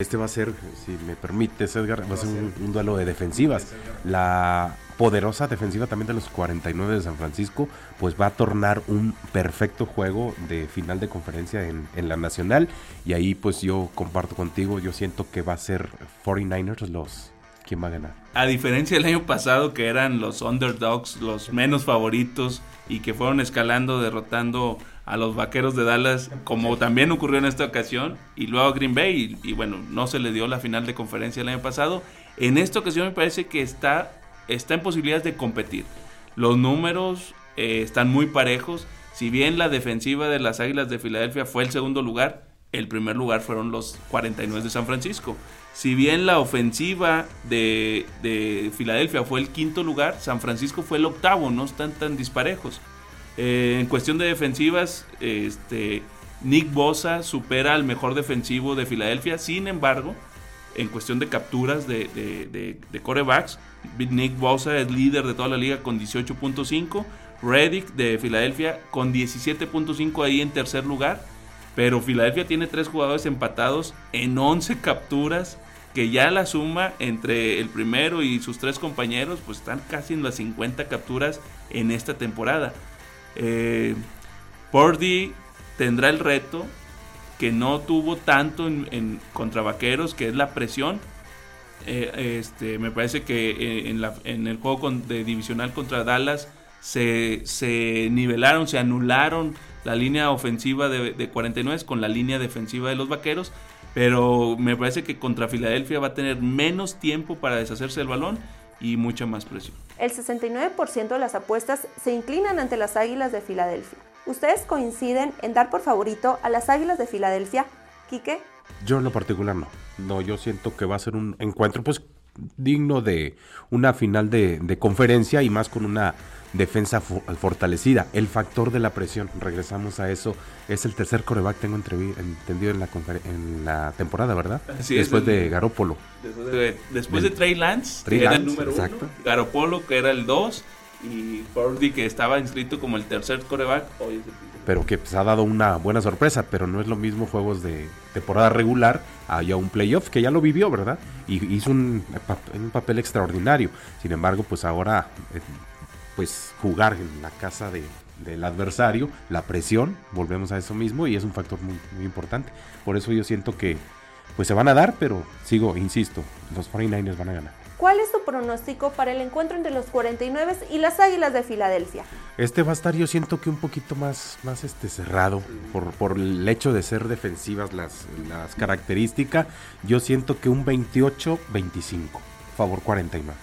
Este va a ser, si me permites, Edgar, va a ser un, duelo de defensivas. La poderosa defensiva también de los 49 de San Francisco, pues va a tornar un perfecto juego de final de conferencia en, en la nacional. Y ahí pues yo comparto contigo, yo siento que va a ser 49ers los, ¿quién va a ganar? A diferencia del año pasado que eran los underdogs, los menos favoritos y que fueron escalando, derrotando a los Vaqueros de Dallas, como también ocurrió en esta ocasión, y luego a Green Bay, y, bueno, no se le dio la final de conferencia el año pasado. En esta ocasión me parece que está, está en posibilidades de competir. Los números eh, están muy parejos. Si bien la defensiva de las Águilas de Filadelfia fue el segundo lugar, el primer lugar fueron los 49 de San Francisco. Si bien la ofensiva de, de Filadelfia fue el quinto lugar, San Francisco fue el octavo, no están tan disparejos. Eh, en cuestión de defensivas, este, Nick Bosa supera al mejor defensivo de Filadelfia. Sin embargo, en cuestión de capturas de, de, corebacks, Nick Bosa es líder de toda la liga con 18.5. Reddick de Filadelfia con 17.5 ahí en tercer lugar. Pero Filadelfia tiene tres jugadores empatados en 11 capturas. Que ya la suma entre el primero y sus tres compañeros, pues están casi en las 50 capturas en esta temporada. Eh, tendrá el reto que no tuvo tanto en, contra Vaqueros, que es la presión. Eh, este, me parece que eh, en, el juego de divisional contra Dallas se, nivelaron, se anularon la línea ofensiva de, de 49 con la línea defensiva de los Vaqueros. Pero me parece que contra Filadelfia va a tener menos tiempo para deshacerse del balón y mucha más presión. El 69% de las apuestas se inclinan ante las Águilas de Filadelfia. ¿Ustedes coinciden en dar por favorito a las Águilas de Filadelfia? ¿Quique? Yo en lo particular no. No, yo siento que va a ser un encuentro pues digno de una final de, de conferencia y más con una defensa fortalecida. El factor de la presión, regresamos a eso, es el tercer coreback, tengo entendido en la, en la temporada, ¿verdad? después de Garópolo. Después de, Trey Lance, que era el número exacto. uno, Garópolo, que era el dos, y Purdy, que estaba inscrito como el tercer coreback, hoy es el pero que pues, ha dado una buena sorpresa, pero no es lo mismo juegos de temporada regular a un playoff, que ya lo vivió, ¿verdad? Y hizo un, un papel extraordinario. Sin embargo, pues ahora eh, pues jugar en la casa del adversario, la presión, volvemos a eso mismo y es un factor muy importante. Por eso yo siento que pues se van a dar, pero sigo, insisto, los 49ers van a ganar. ¿Cuál es tu pronóstico para el encuentro entre los 49 y las Águilas de Filadelfia? Este va a estar yo siento que un poquito más, más este, cerrado por, por el hecho de ser defensivas las, las características. Yo siento que un 28-25, favor 49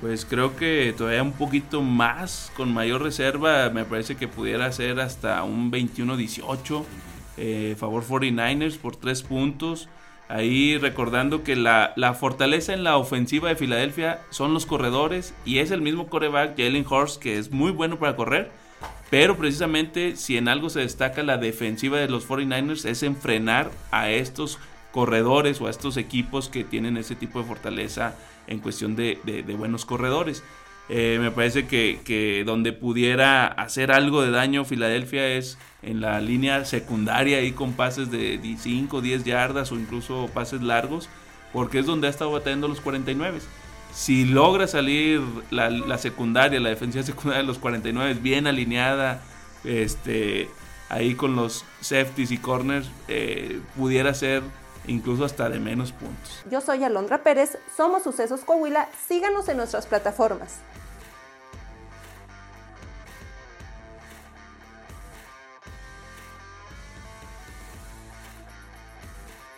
pues creo que todavía un poquito más, con mayor reserva, me parece que pudiera ser hasta un 21-18, eh, favor 49ers por tres puntos. Ahí recordando que la, la, fortaleza en la ofensiva de Filadelfia son los corredores y es el mismo coreback Jalen Hurst que es muy bueno para correr, pero precisamente si en algo se destaca la defensiva de los 49ers es en frenar a estos corredores o a estos equipos que tienen ese tipo de fortaleza en cuestión de, buenos corredores. Eh, me parece que, donde pudiera hacer algo de daño Filadelfia es en la línea secundaria y con pases de 5, 10 yardas o incluso pases largos, porque es donde ha estado batallando los 49. Si logra salir la, secundaria, la defensiva secundaria de los 49 bien alineada, este, ahí con los safeties y corners, eh, pudiera ser incluso hasta de menos puntos. Yo soy Alondra Pérez, somos Sucesos Coahuila, síganos en nuestras plataformas.